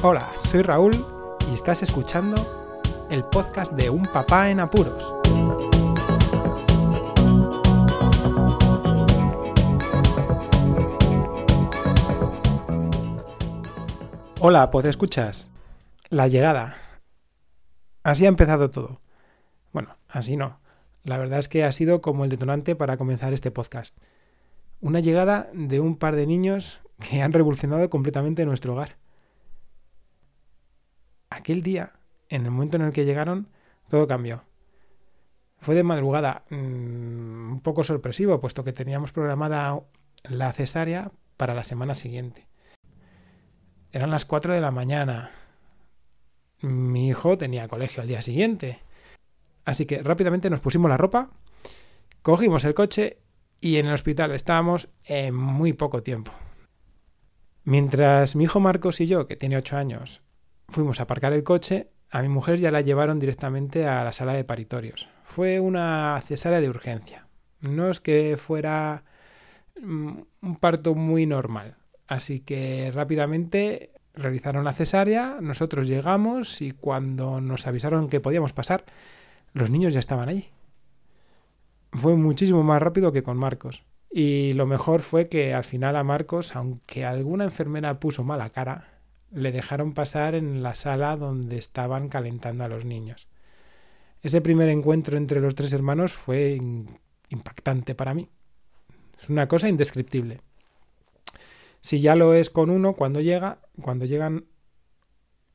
Hola, soy Raúl y estás escuchando el podcast de Un Papá en Apuros. Hola, pues escuchas. La llegada. Así ha empezado todo. Bueno, así no. La verdad es que ha sido como el detonante para comenzar este podcast. Una llegada de un par de niños que han revolucionado completamente nuestro hogar. Aquel día, en el momento en el que llegaron, todo cambió. Fue de madrugada, mmm, un poco sorpresivo, puesto que teníamos programada la cesárea para la semana siguiente. Eran las 4 de la mañana. Mi hijo tenía colegio al día siguiente. Así que rápidamente nos pusimos la ropa, cogimos el coche y en el hospital estábamos en muy poco tiempo. Mientras mi hijo Marcos y yo, que tiene 8 años, fuimos a aparcar el coche, a mi mujer ya la llevaron directamente a la sala de paritorios. Fue una cesárea de urgencia. No es que fuera un parto muy normal. Así que rápidamente realizaron la cesárea, nosotros llegamos y cuando nos avisaron que podíamos pasar, los niños ya estaban allí. Fue muchísimo más rápido que con Marcos. Y lo mejor fue que al final a Marcos, aunque alguna enfermera puso mala cara, le dejaron pasar en la sala donde estaban calentando a los niños. Ese primer encuentro entre los tres hermanos fue impactante para mí. Es una cosa indescriptible. Si ya lo es con uno, cuando llega, cuando llegan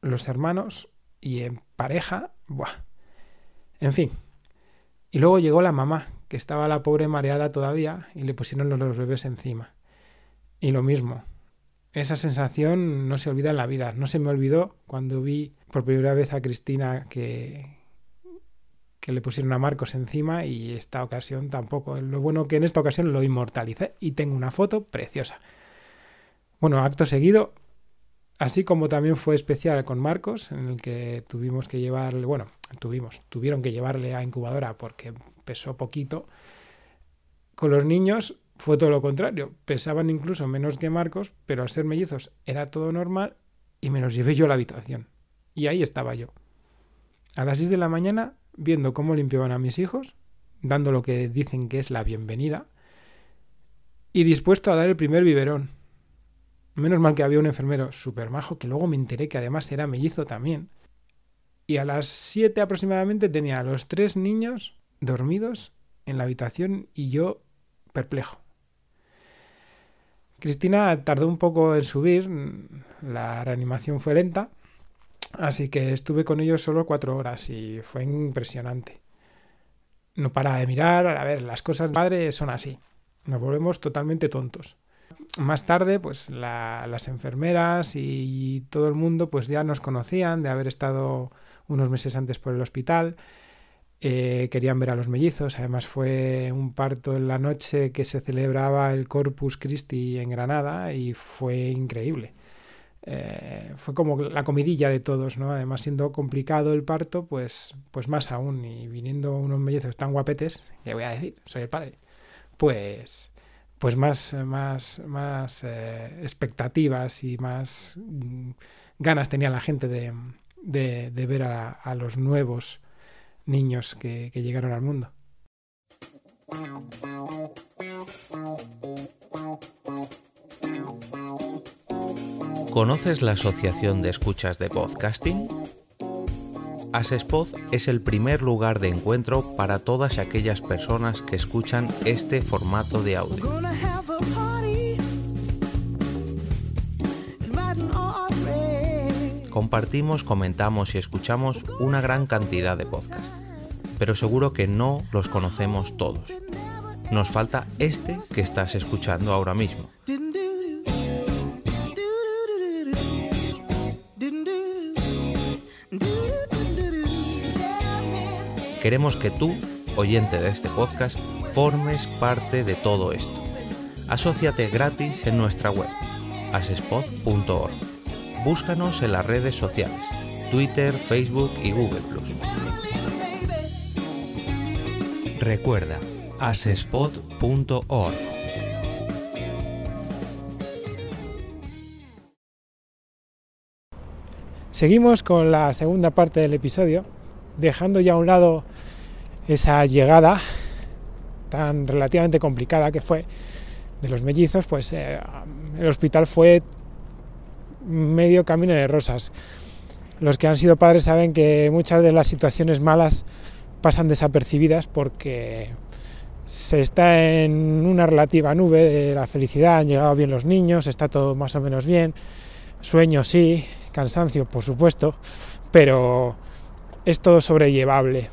los hermanos y en pareja, ¡buah! En fin. Y luego llegó la mamá, que estaba la pobre mareada todavía, y le pusieron los bebés encima. Y lo mismo, esa sensación no se olvida en la vida. No se me olvidó cuando vi por primera vez a Cristina que, que le pusieron a Marcos encima y esta ocasión tampoco. Lo bueno que en esta ocasión lo inmortalicé y tengo una foto preciosa. Bueno, acto seguido, así como también fue especial con Marcos, en el que tuvimos que llevarle, bueno, tuvimos, tuvieron que llevarle a incubadora porque pesó poquito. Con los niños fue todo lo contrario. Pesaban incluso menos que Marcos, pero al ser mellizos era todo normal y me los llevé yo a la habitación. Y ahí estaba yo. A las 6 de la mañana, viendo cómo limpiaban a mis hijos, dando lo que dicen que es la bienvenida, y dispuesto a dar el primer biberón. Menos mal que había un enfermero súper majo, que luego me enteré que además era mellizo también. Y a las 7 aproximadamente tenía a los tres niños dormidos en la habitación y yo perplejo. Cristina tardó un poco en subir, la reanimación fue lenta, así que estuve con ellos solo cuatro horas y fue impresionante. No para de mirar, a ver, las cosas de padre son así, nos volvemos totalmente tontos. Más tarde, pues la, las enfermeras y todo el mundo pues ya nos conocían de haber estado unos meses antes por el hospital eh, querían ver a los mellizos. Además fue un parto en la noche que se celebraba el Corpus Christi en Granada y fue increíble. Eh, fue como la comidilla de todos, ¿no? Además siendo complicado el parto, pues, pues más aún. Y viniendo unos mellizos tan guapetes, que voy a decir, soy el padre, pues, pues más, más, más eh, expectativas y más mm, ganas tenía la gente de, de, de ver a los nuevos niños que, llegaron al mundo. ¿Conoces la Asociación de Escuchas de Podcasting? Asespod es el primer lugar de encuentro para todas aquellas personas que escuchan este formato de audio. Compartimos, comentamos y escuchamos una gran cantidad de podcasts, pero seguro que no los conocemos todos. Nos falta este que estás escuchando ahora mismo. Queremos que tú, oyente de este podcast, formes parte de todo esto. Asociate gratis en nuestra web, asespod.org búscanos en las redes sociales, Twitter, Facebook y Google ⁇ Recuerda, asespot.org. Seguimos con la segunda parte del episodio, dejando ya a un lado esa llegada tan relativamente complicada que fue de los mellizos, pues eh, el hospital fue medio camino de rosas. Los que han sido padres saben que muchas de las situaciones malas pasan desapercibidas porque se está en una relativa nube de la felicidad, han llegado bien los niños, está todo más o menos bien, sueño sí, cansancio por supuesto, pero es todo sobrellevable.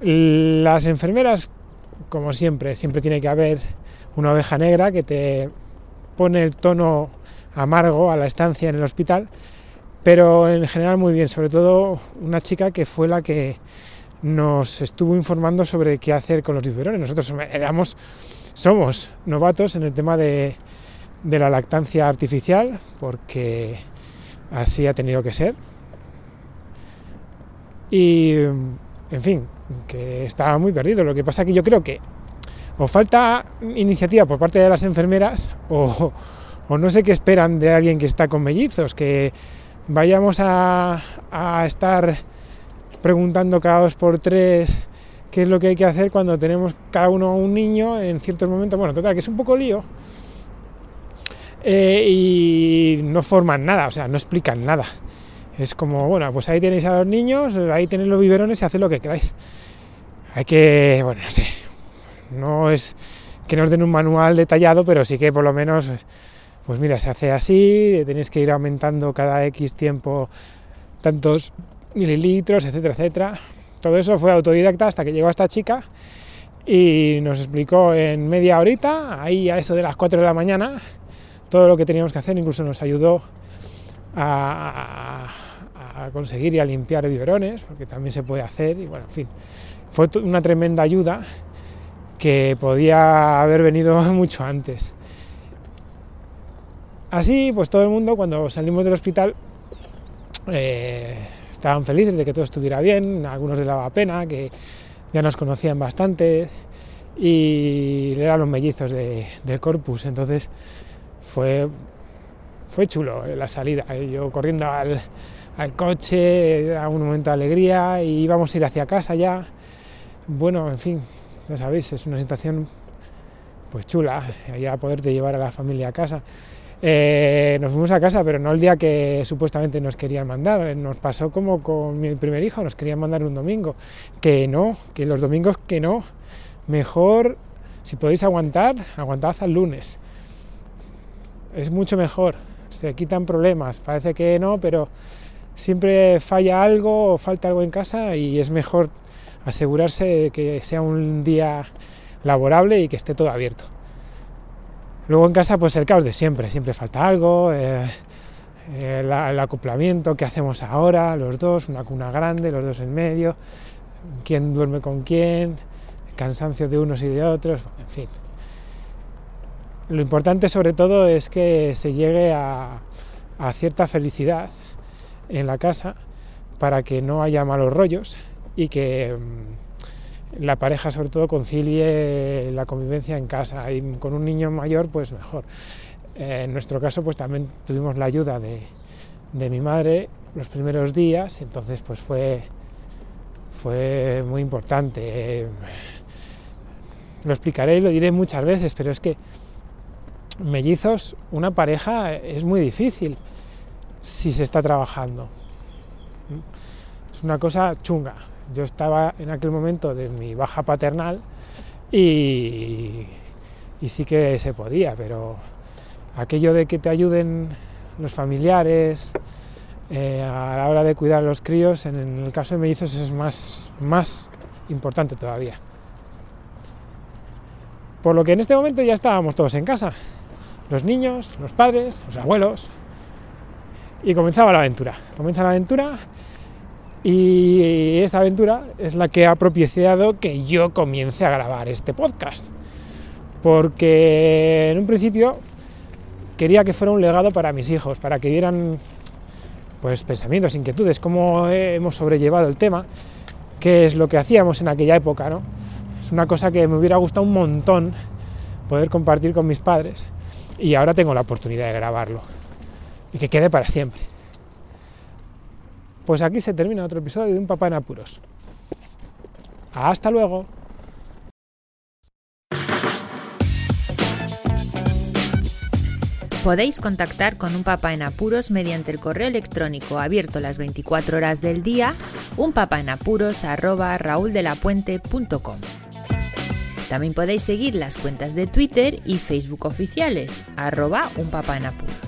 Las enfermeras, como siempre, siempre tiene que haber una oveja negra que te pone el tono amargo a la estancia en el hospital, pero en general muy bien, sobre todo una chica que fue la que nos estuvo informando sobre qué hacer con los biberones. Nosotros éramos, somos novatos en el tema de, de la lactancia artificial, porque así ha tenido que ser. Y, en fin, que estaba muy perdido. Lo que pasa que yo creo que o falta iniciativa por parte de las enfermeras o, no sé qué esperan de alguien que está con mellizos, que vayamos a, a estar preguntando cada dos por tres qué es lo que hay que hacer cuando tenemos cada uno un niño en ciertos momentos. Bueno, total, que es un poco lío. Eh, y no forman nada, o sea, no explican nada. Es como, bueno, pues ahí tenéis a los niños, ahí tenéis los biberones y haced lo que queráis. Hay que, bueno, no sé, no es que nos den un manual detallado, pero sí que por lo menos, pues mira, se hace así, tenéis que ir aumentando cada X tiempo tantos mililitros, etcétera, etcétera. Todo eso fue autodidacta hasta que llegó esta chica y nos explicó en media horita, ahí a eso de las 4 de la mañana, todo lo que teníamos que hacer, incluso nos ayudó a, a conseguir y a limpiar biberones, porque también se puede hacer, y bueno, en fin, fue una tremenda ayuda que podía haber venido mucho antes. Así, pues todo el mundo, cuando salimos del hospital, eh, estaban felices de que todo estuviera bien, algunos les daba pena, que ya nos conocían bastante y eran los mellizos de, del corpus, entonces fue, fue chulo la salida, yo corriendo al, al coche, era un momento de alegría y íbamos a ir hacia casa ya, bueno, en fin, ya sabéis, es una situación pues chula, ya poderte llevar a la familia a casa. Eh, nos fuimos a casa, pero no el día que supuestamente nos querían mandar. Nos pasó como con mi primer hijo, nos querían mandar un domingo. Que no, que los domingos que no. Mejor, si podéis aguantar, aguantad al lunes. Es mucho mejor, se quitan problemas. Parece que no, pero siempre falla algo o falta algo en casa y es mejor asegurarse de que sea un día laborable y que esté todo abierto. Luego en casa, pues el caos de siempre, siempre falta algo, eh, eh, el, el, acoplamiento que hacemos ahora, los dos, una cuna grande, los dos en medio, quién duerme con quién, cansancio de unos y de otros, en fin. Lo importante sobre todo es que se llegue a, a cierta felicidad en la casa para que no haya malos rollos y que la pareja sobre todo concilie la convivencia en casa y con un niño mayor pues mejor. Eh, en nuestro caso pues también tuvimos la ayuda de, de, mi madre los primeros días, entonces pues fue, fue muy importante. Lo explicaré y lo diré muchas veces, pero es que mellizos, una pareja es muy difícil si se está trabajando. Es una cosa chunga, yo estaba en aquel momento de mi baja paternal y, sí que se podía, pero aquello de que te ayuden los familiares eh, a la hora de cuidar a los críos, en el caso de mellizos es más, más importante todavía. Por lo que en este momento ya estábamos todos en casa, los niños, los padres, los abuelos, y comenzaba la aventura. Comienza la aventura y esa aventura es la que ha propiciado que yo comience a grabar este podcast. Porque en un principio quería que fuera un legado para mis hijos, para que vieran pues pensamientos, inquietudes, cómo hemos sobrellevado el tema, qué es lo que hacíamos en aquella época, ¿no? Es una cosa que me hubiera gustado un montón poder compartir con mis padres y ahora tengo la oportunidad de grabarlo. y que quede para siempre. Pues aquí se termina otro episodio de Un Papá en Apuros. Hasta luego. Podéis contactar con un papá en apuros mediante el correo electrónico abierto las 24 horas del día, unpapaenapuros@rauldelapuente.com. También podéis seguir las cuentas de Twitter y Facebook oficiales, arroba unpapaenapuros.